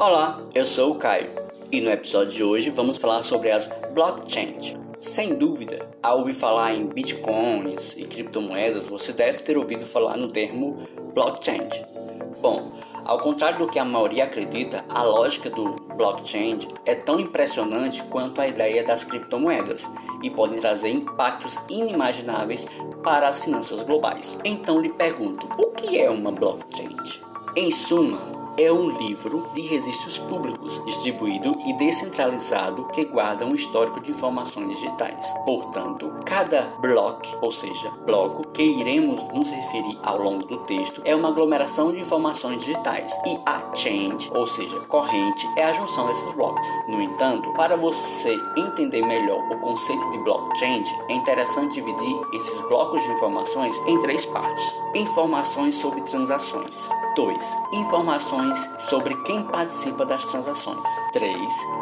Olá, eu sou o Caio e no episódio de hoje vamos falar sobre as blockchains. Sem dúvida, ao ouvir falar em bitcoins e criptomoedas, você deve ter ouvido falar no termo blockchain. Bom, ao contrário do que a maioria acredita, a lógica do blockchain é tão impressionante quanto a ideia das criptomoedas e podem trazer impactos inimagináveis para as finanças globais. Então lhe pergunto, o que é uma blockchain? Em suma, é um livro de registros públicos, distribuído e descentralizado que guarda um histórico de informações digitais. Portanto, cada bloco, ou seja, bloco que iremos nos referir ao longo do texto, é uma aglomeração de informações digitais e a change, ou seja, corrente, é a junção desses blocos. No entanto, para você entender melhor o conceito de blockchain, é interessante dividir esses blocos de informações em três partes: informações sobre transações, 2. Informações informações sobre quem participa das transações. 3.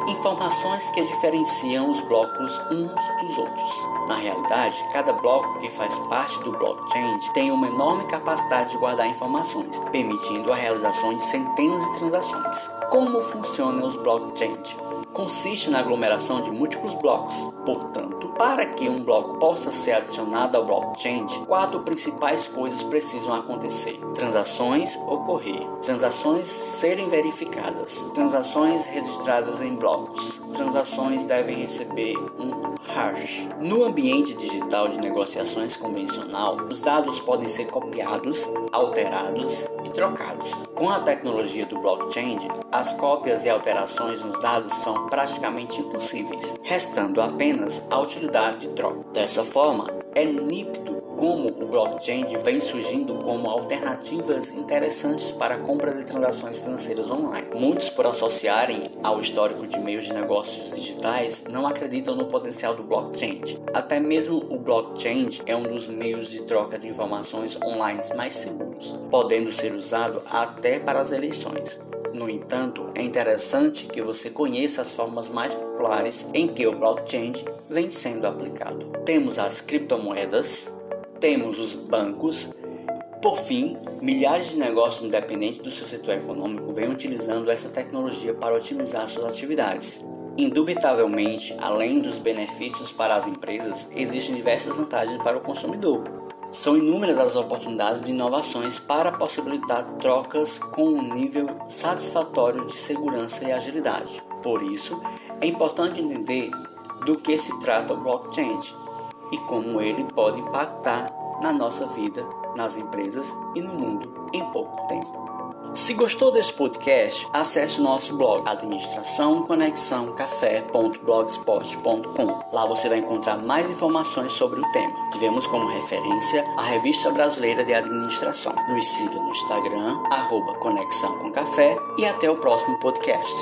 Informações que diferenciam os blocos uns dos outros. Na realidade, cada bloco que faz parte do blockchain tem uma enorme capacidade de guardar informações, permitindo a realização de centenas de transações. Como funcionam os blockchains? Consiste na aglomeração de múltiplos blocos. Portanto, para que um bloco possa ser adicionado ao blockchain, quatro principais coisas precisam acontecer: transações ocorrer, transações serem verificadas, transações registradas em blocos, transações devem receber um hash. No ambiente digital de negociações convencional, os dados podem ser copiados, alterados e trocados. Com a tecnologia do blockchain, as cópias e alterações nos dados são praticamente impossíveis, restando apenas a utilidade de troca. Dessa forma, é nítido como o blockchain vem surgindo como alternativas interessantes para a compra de transações financeiras online. Muitos, por associarem ao histórico de meios de negócios digitais, não acreditam no potencial do blockchain. Até mesmo o blockchain é um dos meios de troca de informações online mais seguros, podendo ser usado até para as eleições. No entanto, é interessante que você conheça as formas mais populares em que o blockchain vem sendo aplicado. Temos as criptomoedas, temos os bancos. Por fim, milhares de negócios independentes do seu setor econômico vêm utilizando essa tecnologia para otimizar suas atividades. Indubitavelmente, além dos benefícios para as empresas, existem diversas vantagens para o consumidor. São inúmeras as oportunidades de inovações para possibilitar trocas com um nível satisfatório de segurança e agilidade. Por isso, é importante entender do que se trata o blockchain e como ele pode impactar na nossa vida, nas empresas e no mundo em pouco tempo. Se gostou desse podcast, acesse nosso blog administraçãoconexãocafé.blogspot.com. Lá você vai encontrar mais informações sobre o tema. Tivemos como referência a Revista Brasileira de Administração. Nos siga no Instagram, arroba Conexão com Café e até o próximo podcast.